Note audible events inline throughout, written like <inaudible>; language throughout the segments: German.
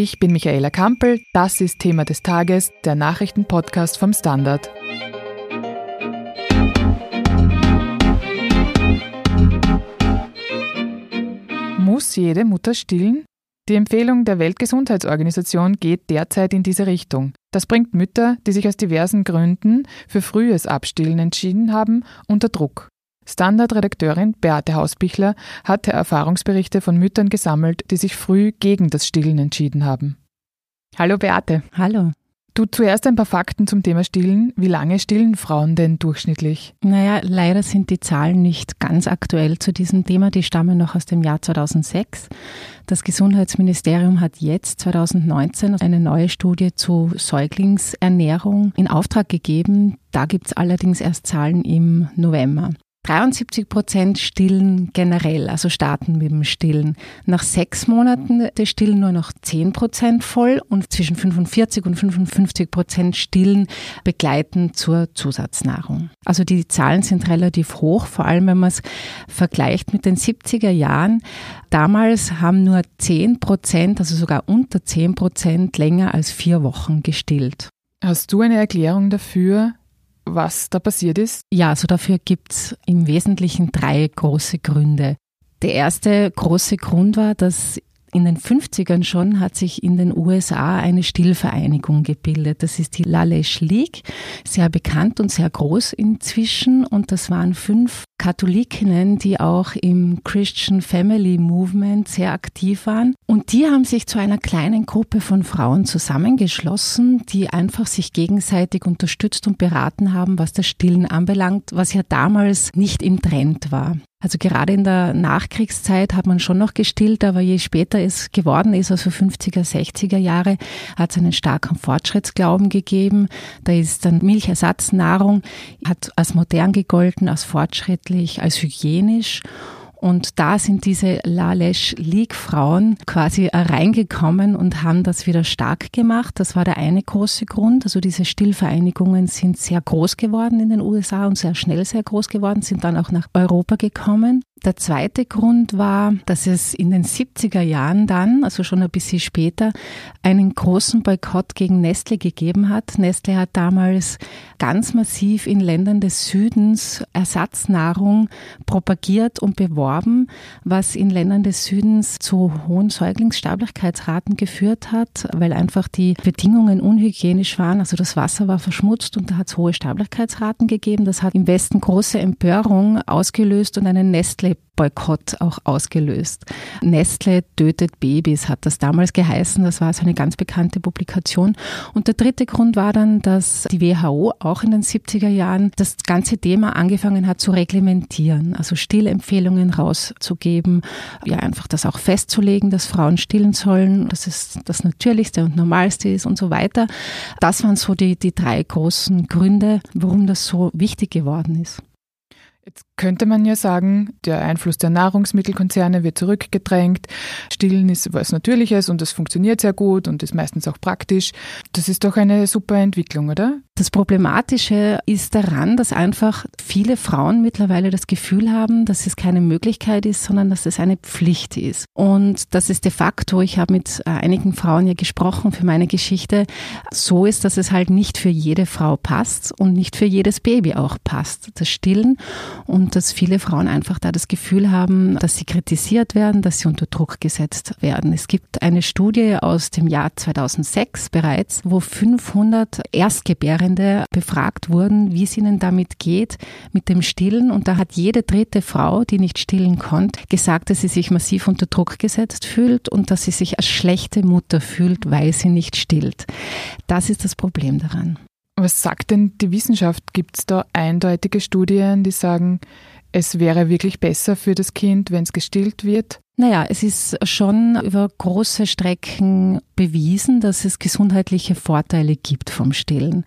Ich bin Michaela Kampel, das ist Thema des Tages, der Nachrichtenpodcast vom Standard. Muss jede Mutter stillen? Die Empfehlung der Weltgesundheitsorganisation geht derzeit in diese Richtung. Das bringt Mütter, die sich aus diversen Gründen für frühes Abstillen entschieden haben, unter Druck. Standardredakteurin Beate Hausbichler hatte Erfahrungsberichte von Müttern gesammelt, die sich früh gegen das Stillen entschieden haben. Hallo Beate. Hallo. Du zuerst ein paar Fakten zum Thema Stillen. Wie lange stillen Frauen denn durchschnittlich? Naja, leider sind die Zahlen nicht ganz aktuell zu diesem Thema. Die stammen noch aus dem Jahr 2006. Das Gesundheitsministerium hat jetzt 2019 eine neue Studie zu Säuglingsernährung in Auftrag gegeben. Da gibt es allerdings erst Zahlen im November. 73 Prozent stillen generell, also starten mit dem Stillen. Nach sechs Monaten der Stillen nur noch 10 Prozent voll und zwischen 45 und 55 Prozent stillen begleiten zur Zusatznahrung. Also die Zahlen sind relativ hoch, vor allem wenn man es vergleicht mit den 70er Jahren. Damals haben nur 10 Prozent, also sogar unter 10 Prozent länger als vier Wochen gestillt. Hast du eine Erklärung dafür, was da passiert ist? Ja, also dafür gibt es im Wesentlichen drei große Gründe. Der erste große Grund war, dass in den 50ern schon hat sich in den USA eine Stillvereinigung gebildet. Das ist die Lalesh League, sehr bekannt und sehr groß inzwischen. Und das waren fünf Katholikinnen, die auch im Christian Family Movement sehr aktiv waren. Und die haben sich zu einer kleinen Gruppe von Frauen zusammengeschlossen, die einfach sich gegenseitig unterstützt und beraten haben, was das Stillen anbelangt, was ja damals nicht im Trend war. Also gerade in der Nachkriegszeit hat man schon noch gestillt, aber je später es geworden ist, also 50er, 60er Jahre, hat es einen starken Fortschrittsglauben gegeben. Da ist dann Milchersatznahrung, hat als modern gegolten, als fortschrittlich, als hygienisch. Und da sind diese Lalesh League Frauen quasi reingekommen und haben das wieder stark gemacht. Das war der eine große Grund. Also diese Stillvereinigungen sind sehr groß geworden in den USA und sehr schnell sehr groß geworden, sind dann auch nach Europa gekommen. Der zweite Grund war, dass es in den 70er Jahren dann, also schon ein bisschen später, einen großen Boykott gegen Nestle gegeben hat. Nestle hat damals ganz massiv in Ländern des Südens Ersatznahrung propagiert und beworben, was in Ländern des Südens zu hohen Säuglingssterblichkeitsraten geführt hat, weil einfach die Bedingungen unhygienisch waren. Also das Wasser war verschmutzt und da hat es hohe Sterblichkeitsraten gegeben. Das hat im Westen große Empörung ausgelöst und einen Nestle Nestle-Boykott auch ausgelöst. Nestle tötet Babys, hat das damals geheißen. Das war so eine ganz bekannte Publikation. Und der dritte Grund war dann, dass die WHO auch in den 70er Jahren das ganze Thema angefangen hat zu reglementieren, also Stillempfehlungen rauszugeben, ja einfach das auch festzulegen, dass Frauen stillen sollen, dass es das Natürlichste und Normalste ist und so weiter. Das waren so die, die drei großen Gründe, warum das so wichtig geworden ist. Jetzt könnte man ja sagen, der Einfluss der Nahrungsmittelkonzerne wird zurückgedrängt. Stillen ist was Natürliches und es funktioniert sehr gut und ist meistens auch praktisch. Das ist doch eine super Entwicklung, oder? Das Problematische ist daran, dass einfach viele Frauen mittlerweile das Gefühl haben, dass es keine Möglichkeit ist, sondern dass es eine Pflicht ist. Und das ist de facto, ich habe mit äh, einigen Frauen ja gesprochen für meine Geschichte, so ist, dass es halt nicht für jede Frau passt und nicht für jedes Baby auch passt, das Stillen. Und dass viele Frauen einfach da das Gefühl haben, dass sie kritisiert werden, dass sie unter Druck gesetzt werden. Es gibt eine Studie aus dem Jahr 2006 bereits, wo 500 Erstgebärende befragt wurden, wie es ihnen damit geht, mit dem Stillen. Und da hat jede dritte Frau, die nicht stillen konnte, gesagt, dass sie sich massiv unter Druck gesetzt fühlt und dass sie sich als schlechte Mutter fühlt, weil sie nicht stillt. Das ist das Problem daran. Was sagt denn die Wissenschaft? Gibt es da eindeutige Studien, die sagen, es wäre wirklich besser für das Kind, wenn es gestillt wird? Naja, es ist schon über große Strecken bewiesen, dass es gesundheitliche Vorteile gibt vom Stillen.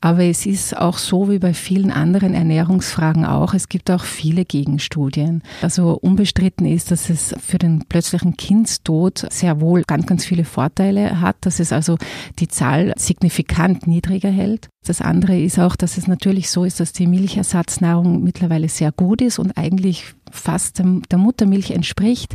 Aber es ist auch so wie bei vielen anderen Ernährungsfragen auch, es gibt auch viele Gegenstudien. Also unbestritten ist, dass es für den plötzlichen Kindstod sehr wohl ganz, ganz viele Vorteile hat, dass es also die Zahl signifikant niedriger hält. Das andere ist auch, dass es natürlich so ist, dass die Milchersatznahrung mittlerweile sehr gut ist und eigentlich fast der Muttermilch entspricht,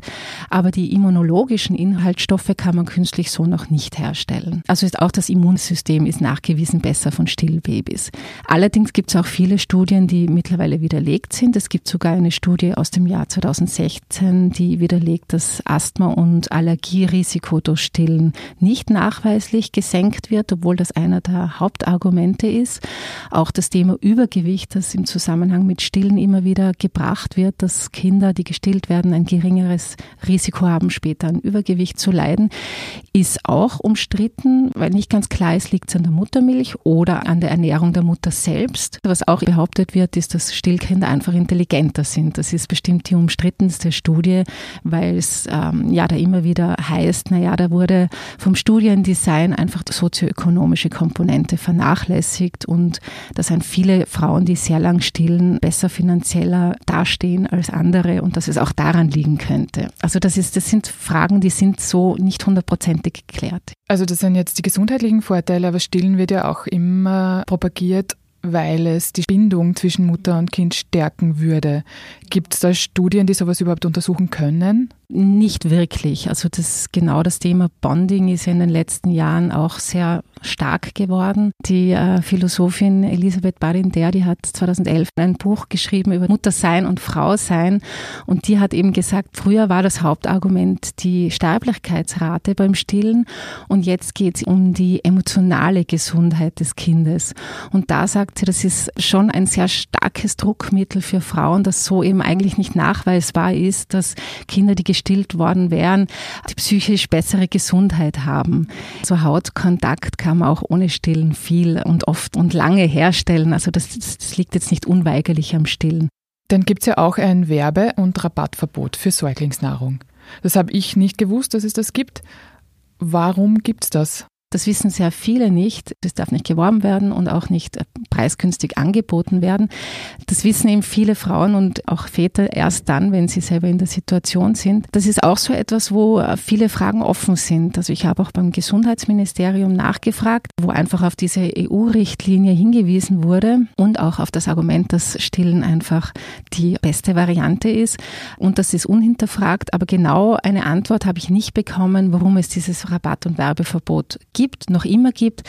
aber die immunologischen Inhaltsstoffe kann man künstlich so noch nicht herstellen. Also ist auch das Immunsystem ist nachgewiesen besser von Stillbabys. Allerdings gibt es auch viele Studien, die mittlerweile widerlegt sind. Es gibt sogar eine Studie aus dem Jahr 2016, die widerlegt, dass Asthma und Allergierisiko durch Stillen nicht nachweislich gesenkt wird, obwohl das einer der Hauptargumente ist. Auch das Thema Übergewicht, das im Zusammenhang mit Stillen immer wieder gebracht wird, dass Kinder, die gestillt werden, ein geringeres Risiko haben, später an Übergewicht zu leiden, ist auch umstritten, weil nicht ganz klar ist, liegt es an der Muttermilch oder an der Ernährung der Mutter selbst. Was auch behauptet wird, ist, dass Stillkinder einfach intelligenter sind. Das ist bestimmt die umstrittenste Studie, weil es ähm, ja da immer wieder heißt, naja, da wurde vom Studiendesign einfach die sozioökonomische Komponente vernachlässigt und da sind viele Frauen, die sehr lang stillen, besser finanzieller dastehen als andere und dass es auch daran liegen könnte. Also das, ist, das sind Fragen, die sind so nicht hundertprozentig geklärt. Also das sind jetzt die gesundheitlichen Vorteile, aber Stillen wird ja auch immer propagiert weil es die Bindung zwischen Mutter und Kind stärken würde. Gibt es da Studien, die sowas überhaupt untersuchen können? Nicht wirklich. Also das genau das Thema Bonding ist in den letzten Jahren auch sehr stark geworden. Die äh, Philosophin Elisabeth Barinder, die hat 2011 ein Buch geschrieben über Muttersein und Frausein und die hat eben gesagt, früher war das Hauptargument die Sterblichkeitsrate beim Stillen und jetzt geht es um die emotionale Gesundheit des Kindes. Und da sagt sie, das ist schon ein sehr starkes Druckmittel für Frauen, das so eben eigentlich nicht nachweisbar ist, dass Kinder, die gestillt worden wären, die psychisch bessere Gesundheit haben. So Hautkontakt kann man auch ohne Stillen viel und oft und lange herstellen. Also das, das liegt jetzt nicht unweigerlich am Stillen. Dann gibt es ja auch ein Werbe- und Rabattverbot für Säuglingsnahrung. Das habe ich nicht gewusst, dass es das gibt. Warum gibt es das? Das wissen sehr viele nicht. Es darf nicht geworben werden und auch nicht äh, preisgünstig angeboten werden. Das wissen eben viele Frauen und auch Väter erst dann, wenn sie selber in der Situation sind. Das ist auch so etwas, wo äh, viele Fragen offen sind. Also ich habe auch beim Gesundheitsministerium nachgefragt, wo einfach auf diese EU-Richtlinie hingewiesen wurde und auch auf das Argument, dass Stillen einfach die beste Variante ist. Und das ist unhinterfragt. Aber genau eine Antwort habe ich nicht bekommen, warum es dieses Rabatt- und Werbeverbot gibt gibt, noch immer gibt,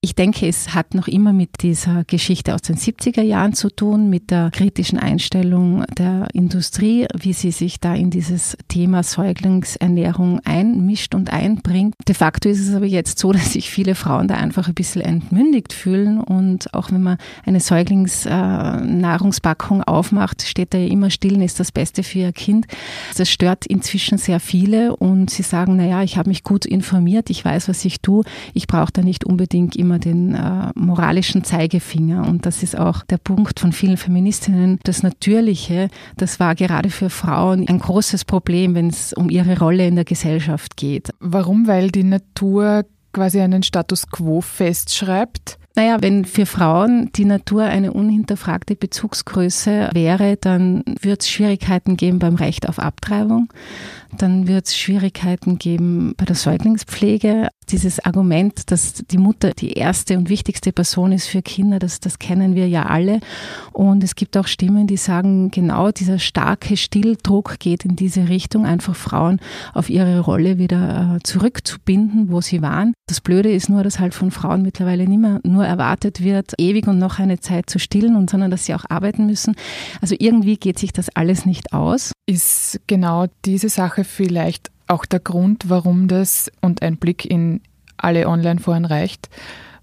ich denke, es hat noch immer mit dieser Geschichte aus den 70er Jahren zu tun, mit der kritischen Einstellung der Industrie, wie sie sich da in dieses Thema Säuglingsernährung einmischt und einbringt. De facto ist es aber jetzt so, <laughs> dass sich viele Frauen da einfach ein bisschen entmündigt fühlen und auch wenn man eine Säuglingsnahrungspackung aufmacht, steht da ja immer stillen ist das Beste für ihr Kind. Das stört inzwischen sehr viele und sie sagen, naja, ich habe mich gut informiert, ich weiß, was ich tue, ich brauche da nicht unbedingt immer immer den äh, moralischen Zeigefinger. Und das ist auch der Punkt von vielen Feministinnen. Das Natürliche, das war gerade für Frauen ein großes Problem, wenn es um ihre Rolle in der Gesellschaft geht. Warum? Weil die Natur quasi einen Status quo festschreibt? Naja, wenn für Frauen die Natur eine unhinterfragte Bezugsgröße wäre, dann wird es Schwierigkeiten geben beim Recht auf Abtreibung. Dann wird es Schwierigkeiten geben bei der Säuglingspflege. Dieses Argument, dass die Mutter die erste und wichtigste Person ist für Kinder, das, das kennen wir ja alle. Und es gibt auch Stimmen, die sagen, genau dieser starke Stilldruck geht in diese Richtung, einfach Frauen auf ihre Rolle wieder äh, zurückzubinden, wo sie waren. Das Blöde ist nur, dass halt von Frauen mittlerweile nicht mehr nur erwartet wird, ewig und noch eine Zeit zu stillen, und sondern dass sie auch arbeiten müssen. Also irgendwie geht sich das alles nicht aus. Ist genau diese Sache vielleicht auch der Grund, warum das und ein Blick in alle Online-Foren reicht,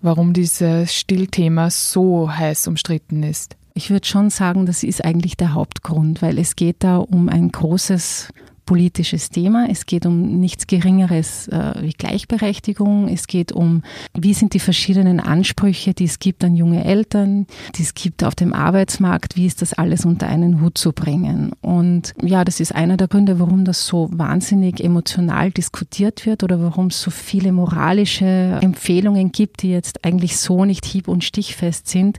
warum dieses Stillthema so heiß umstritten ist? Ich würde schon sagen, das ist eigentlich der Hauptgrund, weil es geht da um ein großes politisches Thema. Es geht um nichts Geringeres äh, wie Gleichberechtigung. Es geht um, wie sind die verschiedenen Ansprüche, die es gibt an junge Eltern, die es gibt auf dem Arbeitsmarkt, wie ist das alles unter einen Hut zu bringen. Und ja, das ist einer der Gründe, warum das so wahnsinnig emotional diskutiert wird oder warum es so viele moralische Empfehlungen gibt, die jetzt eigentlich so nicht hieb- und stichfest sind.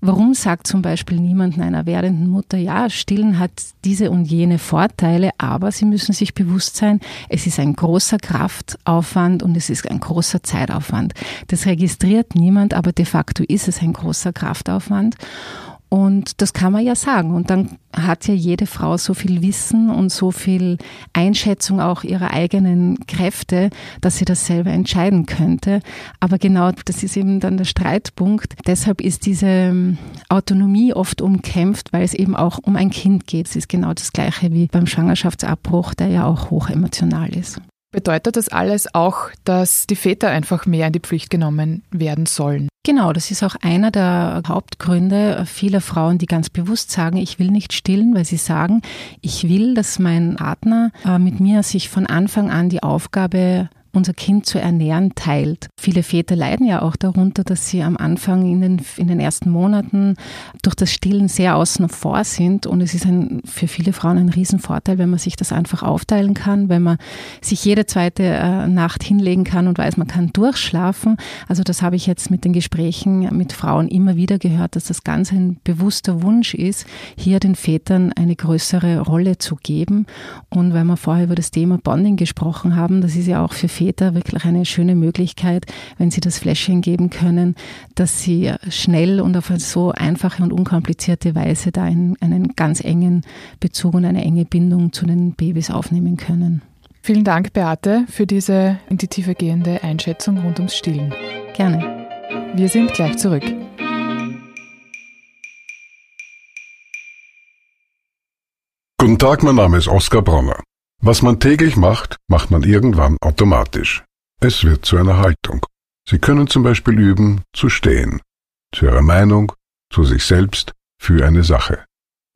Warum sagt zum Beispiel niemand einer werdenden Mutter, ja, Stillen hat diese und jene Vorteile, aber sie müssen sich bewusst sein, es ist ein großer Kraftaufwand und es ist ein großer Zeitaufwand. Das registriert niemand, aber de facto ist es ein großer Kraftaufwand. Und das kann man ja sagen. Und dann hat ja jede Frau so viel Wissen und so viel Einschätzung auch ihrer eigenen Kräfte, dass sie das selber entscheiden könnte. Aber genau das ist eben dann der Streitpunkt. Deshalb ist diese ähm, Autonomie oft umkämpft, weil es eben auch um ein Kind geht. Es ist genau das Gleiche wie beim Schwangerschaftsabbruch, der ja auch hochemotional ist. Bedeutet das alles auch, dass die Väter einfach mehr in die Pflicht genommen werden sollen? Genau, das ist auch einer der Hauptgründe vieler Frauen, die ganz bewusst sagen, ich will nicht stillen, weil sie sagen, ich will, dass mein Partner äh, mit mir sich von Anfang an die Aufgabe unser Kind zu ernähren, teilt. Viele Väter leiden ja auch darunter, dass sie am Anfang in den, in den ersten Monaten durch das Stillen sehr außen vor sind. Und es ist ein, für viele Frauen ein Riesenvorteil, wenn man sich das einfach aufteilen kann, wenn man sich jede zweite äh, Nacht hinlegen kann und weiß, man kann durchschlafen. Also das habe ich jetzt mit den Gesprächen mit Frauen immer wieder gehört, dass das ganz ein bewusster Wunsch ist, hier den Vätern eine größere Rolle zu geben. Und weil wir vorher über das Thema Bonding gesprochen haben, das ist ja auch für Väter wirklich eine schöne Möglichkeit, wenn sie das Fläschchen geben können, dass sie schnell und auf eine so einfache und unkomplizierte Weise da einen, einen ganz engen Bezug und eine enge Bindung zu den Babys aufnehmen können. Vielen Dank, Beate, für diese in die Tiefe gehende Einschätzung rund ums Stillen. Gerne. Wir sind gleich zurück. Guten Tag, mein Name ist Oskar Bronner. Was man täglich macht, macht man irgendwann automatisch. Es wird zu einer Haltung. Sie können zum Beispiel üben, zu stehen. Zu Ihrer Meinung, zu sich selbst, für eine Sache.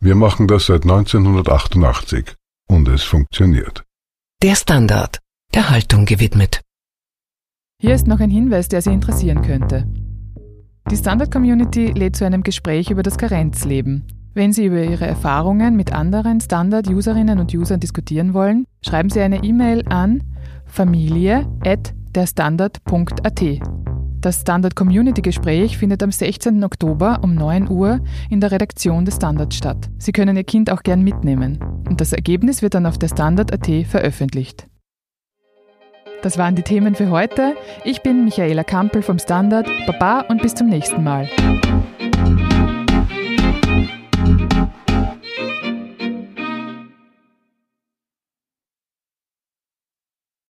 Wir machen das seit 1988 und es funktioniert. Der Standard, der Haltung gewidmet. Hier ist noch ein Hinweis, der Sie interessieren könnte. Die Standard Community lädt zu einem Gespräch über das Karenzleben. Wenn Sie über Ihre Erfahrungen mit anderen Standard-Userinnen und Usern diskutieren wollen, schreiben Sie eine E-Mail an familie.derstandard.at. Das Standard Community Gespräch findet am 16. Oktober um 9 Uhr in der Redaktion des Standard statt. Sie können Ihr Kind auch gern mitnehmen. Und das Ergebnis wird dann auf der Standard.at veröffentlicht. Das waren die Themen für heute. Ich bin Michaela Kampel vom Standard. Baba und bis zum nächsten Mal.